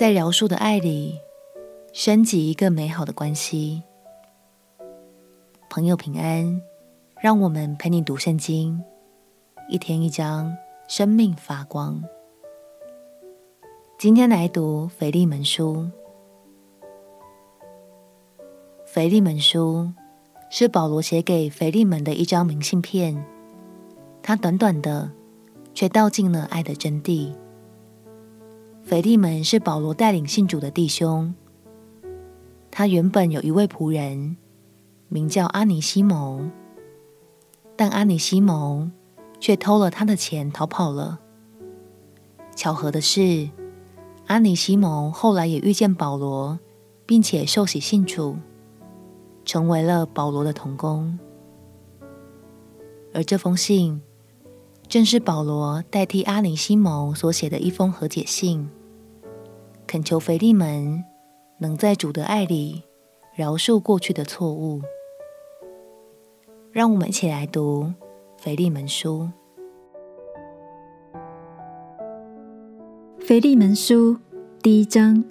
在饶恕的爱里升级一个美好的关系。朋友平安，让我们陪你读圣经，一天一章，生命发光。今天来读腓利门书。腓利门书是保罗写给腓利门的一张明信片，它短短的，却道尽了爱的真谛。腓利门是保罗带领信主的弟兄，他原本有一位仆人。名叫阿尼西蒙，但阿尼西蒙却偷了他的钱逃跑了。巧合的是，阿尼西蒙后来也遇见保罗，并且受洗信主，成为了保罗的同工。而这封信正是保罗代替阿尼西蒙所写的一封和解信，恳求腓利门能在主的爱里饶恕过去的错误。让我们一起来读《腓利门书》。《腓利门书》第一章，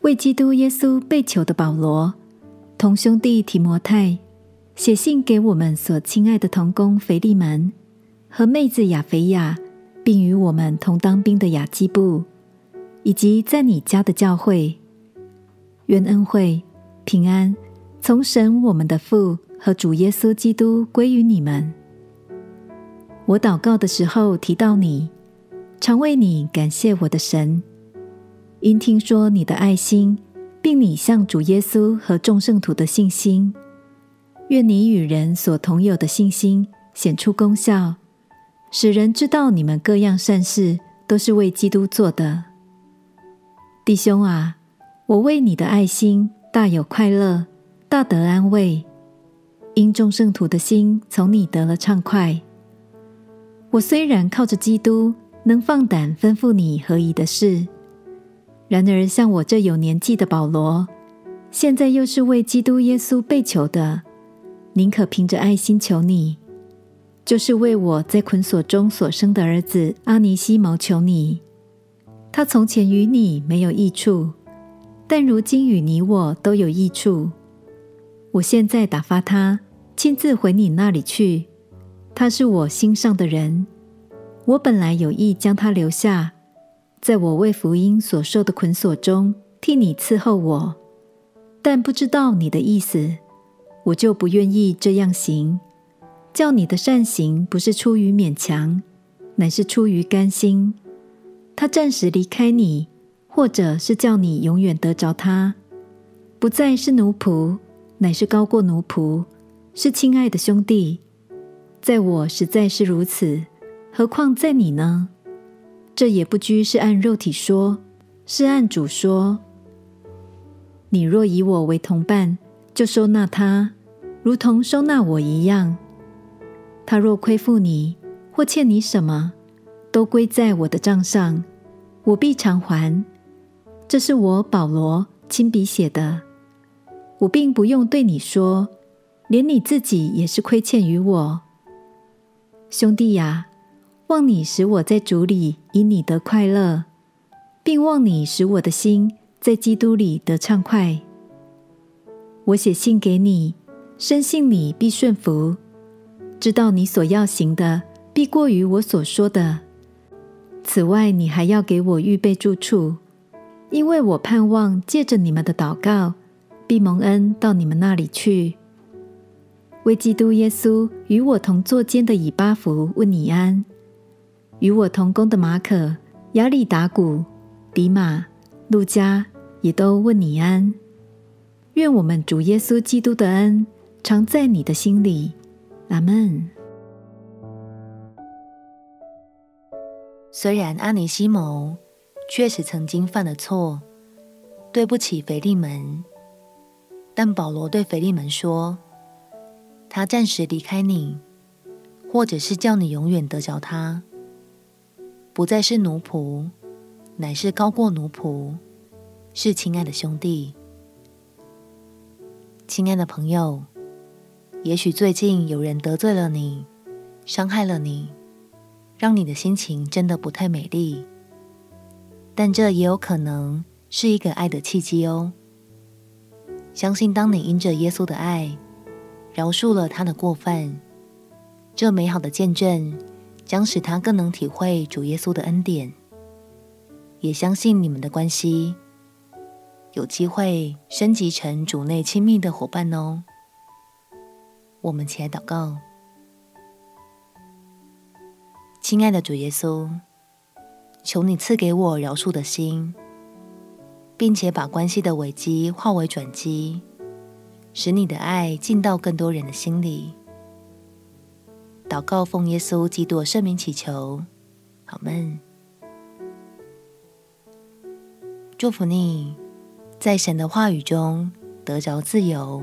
为基督耶稣被囚的保罗，同兄弟提摩太，写信给我们所亲爱的同工腓利门和妹子亚腓亚，并与我们同当兵的雅基布，以及在你家的教会，愿恩惠平安。从神我们的父和主耶稣基督归于你们。我祷告的时候提到你，常为你感谢我的神，因听说你的爱心，并你向主耶稣和众圣徒的信心。愿你与人所同有的信心显出功效，使人知道你们各样善事都是为基督做的。弟兄啊，我为你的爱心大有快乐。大得安慰，因众圣徒的心从你得了畅快。我虽然靠着基督能放胆吩咐你何宜的事，然而像我这有年纪的保罗，现在又是为基督耶稣被囚的，宁可凭着爱心求你，就是为我在捆锁中所生的儿子阿尼西谋求你。他从前与你没有益处，但如今与你我都有益处。我现在打发他亲自回你那里去。他是我心上的人，我本来有意将他留下，在我为福音所受的捆锁中替你伺候我，但不知道你的意思，我就不愿意这样行。叫你的善行不是出于勉强，乃是出于甘心。他暂时离开你，或者是叫你永远得着他，不再是奴仆。乃是高过奴仆，是亲爱的兄弟。在我实在是如此，何况在你呢？这也不拘是按肉体说，是按主说。你若以我为同伴，就收纳他，如同收纳我一样。他若亏负你或欠你什么，都归在我的账上，我必偿还。这是我保罗亲笔写的。我并不用对你说，连你自己也是亏欠于我，兄弟呀，望你使我在主里因你得快乐，并望你使我的心在基督里得畅快。我写信给你，深信你必顺服，知道你所要行的必过于我所说的。此外，你还要给我预备住处，因为我盼望借着你们的祷告。必蒙恩到你们那里去，为基督耶稣与我同坐监的以巴弗问你安，与我同工的马可、亚里达古、迪马、路加也都问你安。愿我们主耶稣基督的恩常在你的心里。阿门。虽然阿尼西谋确实曾经犯了错，对不起腓利门。但保罗对腓利门说：“他暂时离开你，或者是叫你永远得着他，不再是奴仆，乃是高过奴仆，是亲爱的兄弟。亲爱的朋友，也许最近有人得罪了你，伤害了你，让你的心情真的不太美丽。但这也有可能是一个爱的契机哦。相信当你因着耶稣的爱，饶恕了他的过犯，这美好的见证将使他更能体会主耶稣的恩典。也相信你们的关系有机会升级成主内亲密的伙伴哦。我们起来祷告，亲爱的主耶稣，求你赐给我饶恕的心。并且把关系的危机化为转机，使你的爱进到更多人的心里。祷告奉耶稣基督圣名祈求，阿们。祝福你，在神的话语中得着自由。